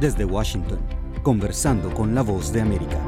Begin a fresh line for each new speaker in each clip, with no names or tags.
Desde Washington, conversando con la voz de América.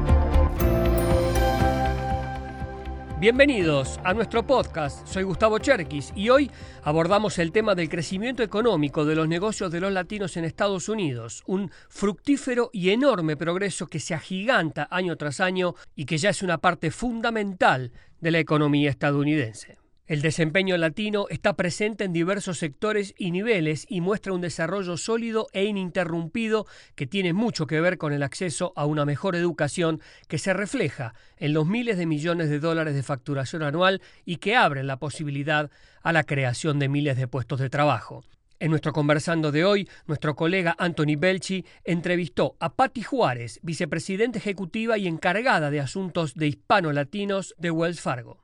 Bienvenidos a nuestro podcast. Soy Gustavo Cherkis y hoy abordamos el tema del crecimiento económico de los negocios de los latinos en Estados Unidos, un fructífero y enorme progreso que se agiganta año tras año y que ya es una parte fundamental de la economía estadounidense. El desempeño latino está presente en diversos sectores y niveles y muestra un desarrollo sólido e ininterrumpido que tiene mucho que ver con el acceso a una mejor educación que se refleja en los miles de millones de dólares de facturación anual y que abre la posibilidad a la creación de miles de puestos de trabajo. En nuestro conversando de hoy, nuestro colega Anthony Belchi entrevistó a Patti Juárez, vicepresidenta ejecutiva y encargada de asuntos de hispano-latinos de Wells Fargo.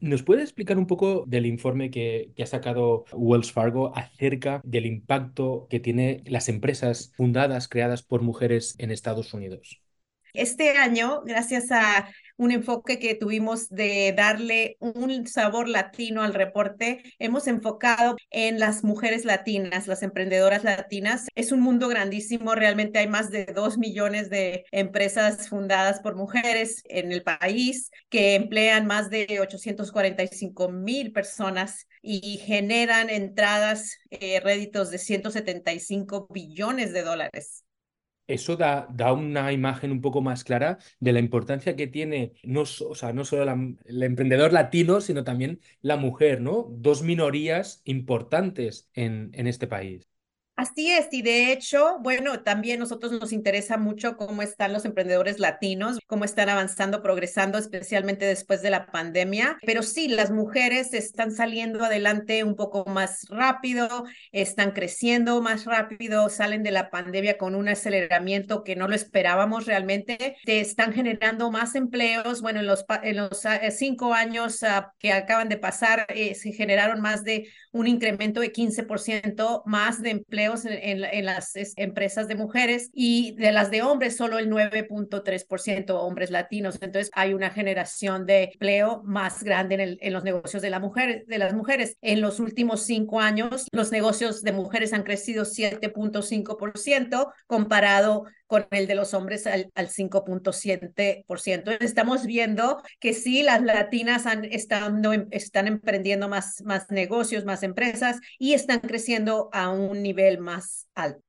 ¿Nos puede explicar un poco del informe que, ha sacado Wells Fargo acerca del impacto que tienen las empresas fundadas, creadas por mujeres en Estados Unidos?
Este año, gracias a un enfoque que tuvimos de darle un sabor latino al reporte. Hemos enfocado en las mujeres latinas, las emprendedoras latinas. Es un mundo grandísimo, realmente hay más de dos millones de empresas fundadas por mujeres en el país que emplean más de 845 mil personas y generan entradas, eh, réditos de 175 billones de dólares
eso da, da, una imagen un poco más clara de la importancia que tiene no, o sea, no solo el emprendedor latino, sino también la mujer, ¿no? Dos minorías importantes en, en este país.
Así es, y de hecho, bueno, también nosotros nos interesa mucho cómo están los emprendedores latinos, cómo están avanzando, progresando, especialmente después de la pandemia. Pero sí, las mujeres están saliendo adelante un poco más rápido, están creciendo más rápido, salen de la pandemia con un aceleramiento que no lo esperábamos realmente, están generando más empleos. Bueno, en los, en los eh, cinco años ah, que acaban de pasar, eh, se generaron más de un incremento de 15% más de empleos en, las empresas de mujeres y de las de hombres solo el 9.3% hombres latinos. Entonces hay una generación de empleo más grande en, en los negocios de, la mujer, de las mujeres. En los últimos cinco años, los negocios de mujeres han crecido 7.5% comparado con el de los hombres al, al 5.7%. Estamos viendo que sí, las latinas han, estando, están emprendiendo más, más negocios, más empresas y están creciendo a un nivel más alto.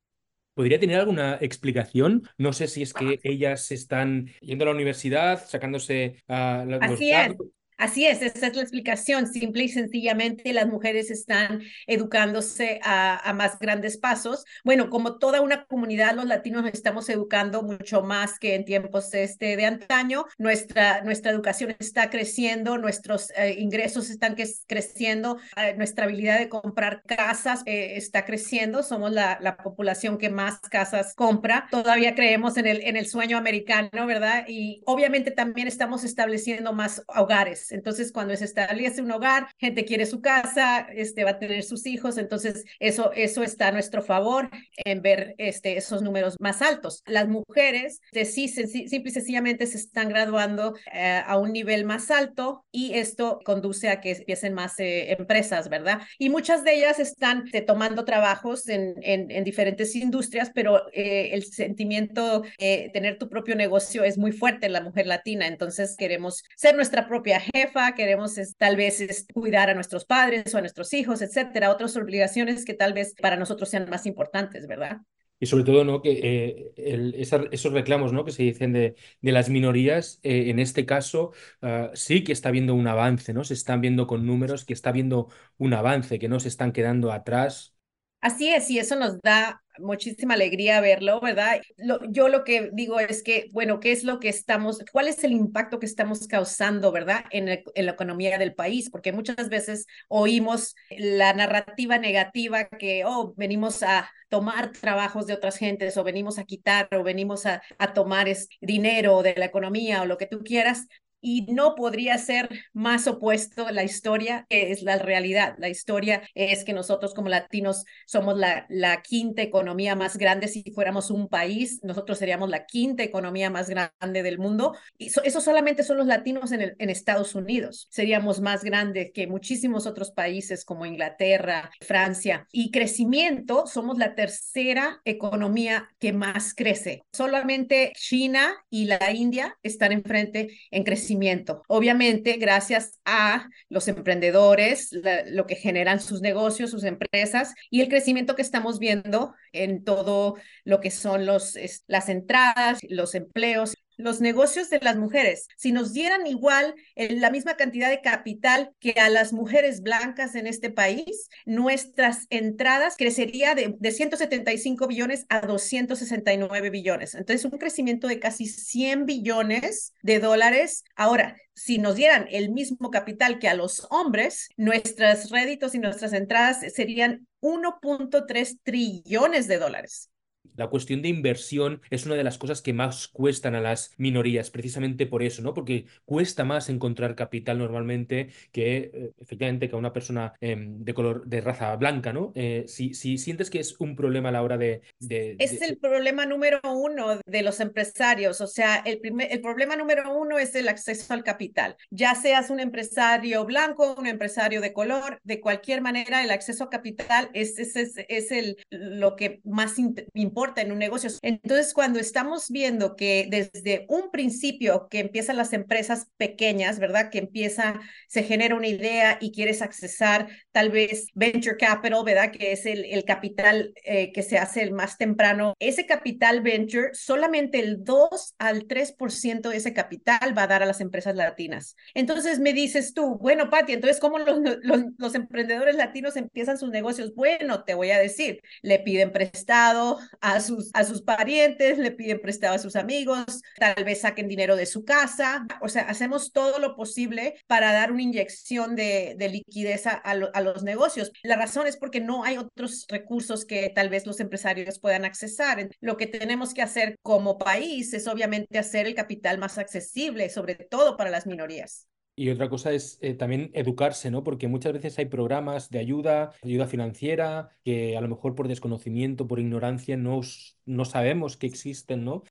¿Podría tener alguna explicación? No sé si es que ellas están yendo a la universidad, sacándose a
uh, Así es. Así es, esa es la explicación. Simple y sencillamente las mujeres están educándose a, más grandes pasos. Bueno, como toda una comunidad, los latinos nos estamos educando mucho más que en tiempos este, de antaño. Nuestra, nuestra educación está creciendo, nuestros eh, ingresos están creciendo, eh, nuestra habilidad de comprar casas eh, está creciendo. Somos la, la, población que más casas compra. Todavía creemos en el, en el sueño americano, ¿verdad? Y obviamente también estamos estableciendo más hogares entonces, cuando se establece un hogar, gente quiere su casa, este, va a tener sus hijos, entonces eso, eso está a nuestro favor en ver este, esos números más altos. Las mujeres, de sí, simple y sencillamente se están graduando eh, a un nivel más alto y esto conduce a que empiecen más eh, empresas, ¿verdad? Y muchas de ellas están eh, tomando trabajos en, en, diferentes industrias, pero el sentimiento de tener tu propio negocio es muy fuerte en la mujer latina, entonces queremos ser nuestra propia gente queremos tal vez cuidar a nuestros padres o a nuestros hijos, etcétera, otras obligaciones que tal vez para nosotros sean más importantes, ¿verdad?
Y sobre todo, ¿no? Que eh, esos reclamos, ¿no? Que se dicen de, de las minorías, eh, en este caso, ah, sí que está viendo un avance, ¿no? Se están viendo con números que está viendo un avance, que no se están quedando atrás.
Así es, y eso nos da muchísima alegría verlo, ¿verdad? yo lo que digo es que, bueno, ¿qué es lo que estamos, cuál es el impacto que estamos causando, ¿verdad? En, la economía del país, porque muchas veces oímos la narrativa negativa que, oh, venimos a tomar trabajos de otras gentes o venimos a quitar o venimos a, tomar dinero de la economía o lo que tú quieras, y no podría ser más opuesto la historia que es la realidad. La historia es que nosotros como latinos somos la, la quinta economía más grande. Si fuéramos un país, nosotros seríamos la quinta economía más grande del mundo. Y eso solamente son los latinos en, el, en Estados Unidos. Seríamos más grandes que muchísimos otros países como Inglaterra, Francia. Y crecimiento, somos la tercera economía que más crece. Solamente China y la India están enfrente en crecimiento. Obviamente, gracias a los emprendedores, lo que generan sus negocios, sus empresas y el crecimiento que estamos viendo en todo lo que son los, las entradas, los empleos los negocios de las mujeres. Si nos dieran igual la misma cantidad de capital que a las mujeres blancas en este país, nuestras entradas crecería de, de 175 billones a 269 billones. Entonces, un crecimiento de casi 100 billones de dólares. Ahora, si nos dieran el mismo capital que a los hombres, nuestros réditos y nuestras entradas serían 1.3 trillones de dólares.
La cuestión de inversión es una de las cosas que más cuestan a las minorías, precisamente por eso, ¿no? Porque cuesta más encontrar capital normalmente que, eh, efectivamente, que a una persona em, de color, de raza blanca, ¿no? Eh, si, si, sientes que es un problema a la hora de...
es el problema número uno de los empresarios, o sea, el, primer, el problema número uno es el acceso al capital. Ya seas un empresario blanco, un empresario de color, de cualquier manera, el acceso a capital es, es, es, es el, lo que más importa en un negocio. Entonces, cuando estamos viendo que desde un principio que empiezan las empresas pequeñas, ¿verdad? Que empieza, se genera una idea y quieres accesar tal vez venture capital, ¿verdad? Que es el, el capital eh, que se hace el más temprano. Ese capital venture, solamente el 2 al 3% de ese capital va a dar a las empresas latinas. Entonces me dices tú, bueno, Pati, entonces, ¿cómo los, los, los emprendedores latinos empiezan sus negocios? Bueno, te voy a decir, le piden prestado a a sus, a sus parientes, le piden prestado a sus amigos, tal vez saquen dinero de su casa. O sea, hacemos todo lo posible para dar una inyección de, de liquidez a, a, los negocios. La razón es porque no hay otros recursos que tal vez los empresarios puedan accesar. Lo que tenemos que hacer como país es obviamente hacer el capital más accesible, sobre todo para las minorías.
Y otra cosa es eh, también educarse, ¿no? Porque muchas veces hay programas de ayuda, ayuda financiera, que a lo mejor por desconocimiento, por ignorancia, no, no sabemos que existen, ¿no?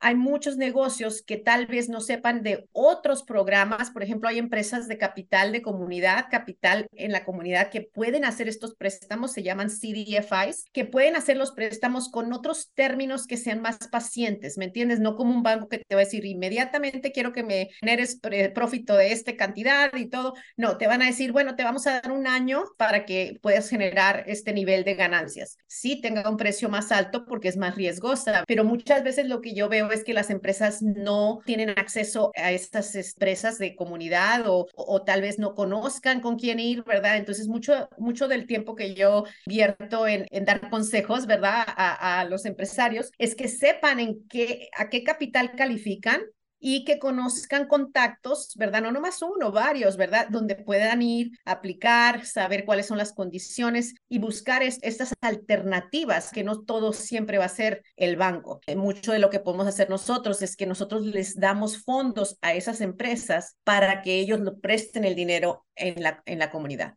Hay muchos negocios que tal vez no sepan de otros programas. Por ejemplo, hay empresas de capital de comunidad, capital en la comunidad que pueden hacer estos préstamos, se llaman CDFIs, que pueden hacer los préstamos con otros términos que sean más pacientes, ¿me entiendes? No como un banco que te va a decir inmediatamente quiero que me generes profito de esta cantidad y todo. No, te van a decir, bueno, te vamos a dar un año para que puedas generar este nivel de ganancias. Sí tenga un precio más alto porque es más riesgosa, pero muchas veces lo que yo veo es que las empresas no tienen acceso a estas empresas de comunidad o, o, tal vez no conozcan con quién ir, ¿verdad? Entonces, mucho, mucho del tiempo que yo vierto en, en dar consejos, ¿verdad? A, a, los empresarios es que sepan en qué, a qué capital califican y que conozcan contactos, ¿verdad? No nomás uno, varios, ¿verdad? Donde puedan ir, aplicar, saber cuáles son las condiciones y buscar estas alternativas, que no todo siempre va a ser el banco. Eh, mucho de lo que podemos hacer nosotros es que nosotros les damos fondos a esas empresas para que ellos lo presten el dinero en la, en la comunidad.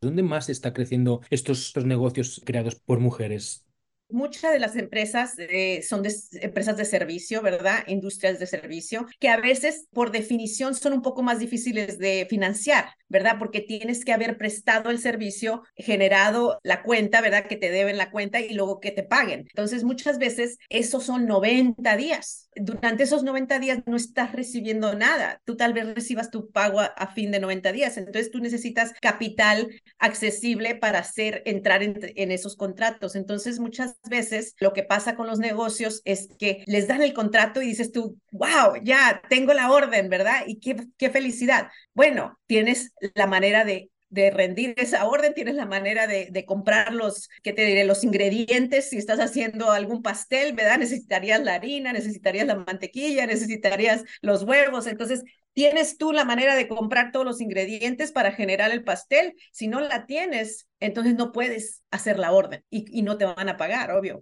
¿Dónde más está creciendo estos, estos negocios creados por mujeres?
Muchas de las empresas eh, son empresas de servicio, ¿verdad? Industrias de servicio, que a veces por definición son un poco más difíciles de financiar, ¿verdad? Porque tienes que haber prestado el servicio, generado la cuenta, ¿verdad? Que te deben la cuenta y luego que te paguen. Entonces, muchas veces esos son 90 días. Durante esos 90 días no estás recibiendo nada. Tú tal vez recibas tu pago a, fin de 90 días. Entonces, tú necesitas capital accesible para hacer entrar en, en esos contratos. Entonces, muchas veces lo que pasa con los negocios es que les dan el contrato y dices tú, wow, ya tengo la orden, ¿verdad? Y qué, qué felicidad. Bueno, tienes la manera de de rendir esa orden, tienes la manera de, de, comprar los, ¿qué te diré? Los ingredientes, si estás haciendo algún pastel, ¿verdad? Necesitarías la harina, necesitarías la mantequilla, necesitarías los huevos, entonces tienes tú la manera de comprar todos los ingredientes para generar el pastel, si no la tienes, entonces no puedes hacer la orden y, y no te van a pagar, obvio.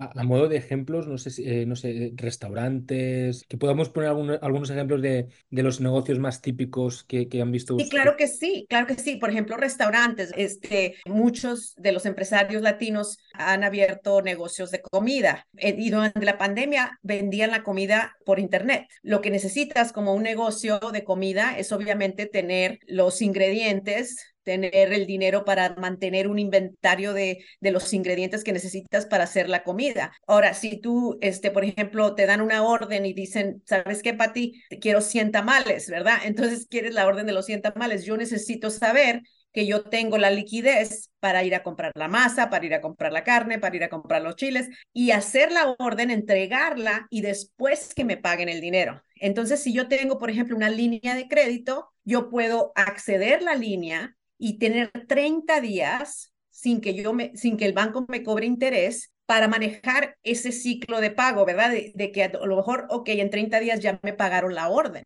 A, modo de ejemplos, no sé, eh, no sé, restaurantes, que podamos poner algunos ejemplos de, de, los negocios más típicos que, que han visto.
Sí, claro que sí, claro que sí. Por ejemplo, restaurantes. Este, muchos de los empresarios latinos han abierto negocios de comida eh, y durante la pandemia vendían la comida por internet. Lo que necesitas como un negocio de comida es obviamente tener los ingredientes tener el dinero para mantener un inventario de, de, los ingredientes que necesitas para hacer la comida. Ahora, si tú, este, por ejemplo, te dan una orden y dicen, ¿sabes qué, Pati? Quiero 100 tamales, ¿verdad? Entonces quieres la orden de los 100 tamales. Yo necesito saber que yo tengo la liquidez para ir a comprar la masa, para ir a comprar la carne, para ir a comprar los chiles y hacer la orden, entregarla y después que me paguen el dinero. Entonces, si yo tengo, por ejemplo, una línea de crédito, yo puedo acceder la línea y tener 30 días sin que yo me, sin que el banco me cobre interés para manejar ese ciclo de pago, ¿verdad? De, de, que a lo mejor, ok, en 30 días ya me pagaron la orden.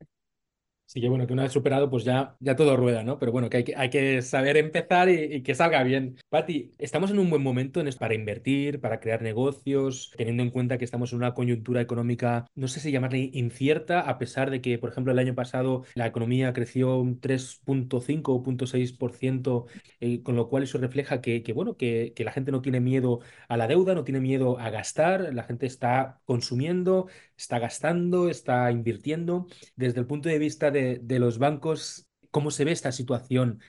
Sí, que bueno, que una vez superado, pues ya, ya todo rueda, ¿no? Pero bueno, que hay que, hay que saber empezar y, que salga bien. Pati, estamos en un buen momento en para invertir, para crear negocios, teniendo en cuenta que estamos en una coyuntura económica, no sé si llamarle incierta, a pesar de que, por ejemplo, el año pasado la economía creció un 3.5 o 0.6%, eh, con lo cual eso refleja que, que bueno, que, que la gente no tiene miedo a la deuda, no tiene miedo a gastar, la gente está consumiendo, está gastando, está invirtiendo. Desde el punto de vista de, los bancos, ¿cómo se ve esta situación?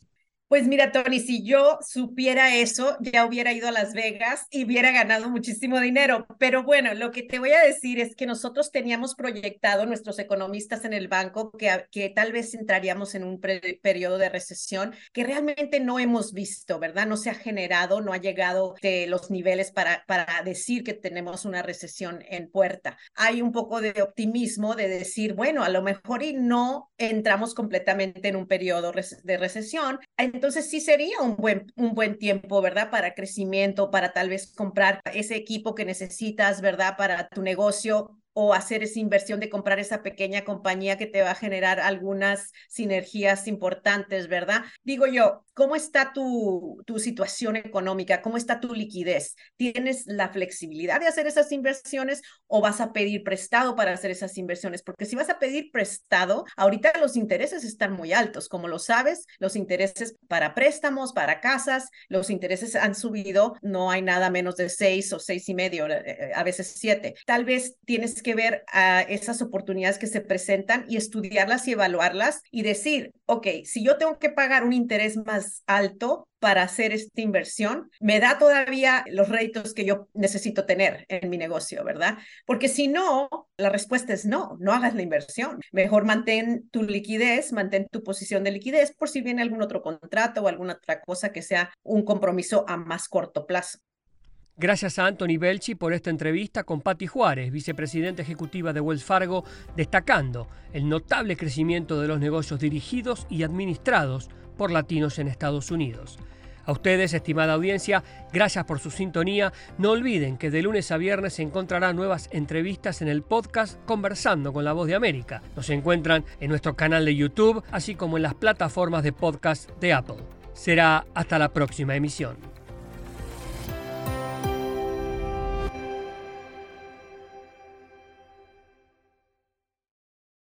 Pues mira, Tony, si yo supiera eso, ya hubiera ido a Las Vegas y hubiera ganado muchísimo dinero. Pero bueno, lo que te voy a decir es que nosotros teníamos proyectado, nuestros economistas en el banco, que, tal vez entraríamos en un periodo de recesión que realmente no hemos visto, ¿verdad? No se ha generado, no ha llegado de los niveles para, para decir que tenemos una recesión en puerta. Hay un poco de optimismo de decir, bueno, a lo mejor y no entramos completamente en un periodo de recesión entonces sí sería un buen, un buen tiempo, ¿verdad? Para crecimiento, para tal vez comprar ese equipo que necesitas, ¿verdad? Para tu negocio o hacer esa inversión de comprar esa pequeña compañía que te va a generar algunas sinergias importantes, ¿verdad? Digo yo, ¿cómo está tu, tu situación económica? ¿Cómo está tu liquidez? ¿Tienes la flexibilidad de hacer esas inversiones o vas a pedir prestado para hacer esas inversiones? Porque si vas a pedir prestado, ahorita los intereses están muy altos. Como lo sabes, los intereses para préstamos, para casas, los intereses han subido, no hay nada menos de seis o seis y medio, eh, eh, a veces siete. Tal vez tienes que ver a esas oportunidades que se presentan y estudiarlas y evaluarlas y decir, ok, si yo tengo que pagar un interés más alto para hacer esta inversión, me da todavía los réditos que yo necesito tener en mi negocio, ¿verdad? Porque si no, la respuesta es no, no hagas la inversión. Mejor mantén tu liquidez, mantén tu posición de liquidez por si viene algún otro contrato o alguna otra cosa que sea un compromiso a más corto plazo.
Gracias a Anthony Belchi por esta entrevista con Patti Juárez, vicepresidenta ejecutiva de Wells Fargo, destacando el notable crecimiento de los negocios dirigidos y administrados por latinos en Estados Unidos. A ustedes, estimada audiencia, gracias por su sintonía. No olviden que de lunes a viernes se encontrarán nuevas entrevistas en el podcast Conversando con la Voz de América. Nos encuentran en nuestro canal de YouTube, así como en las plataformas de podcast de Apple. Será hasta la próxima emisión.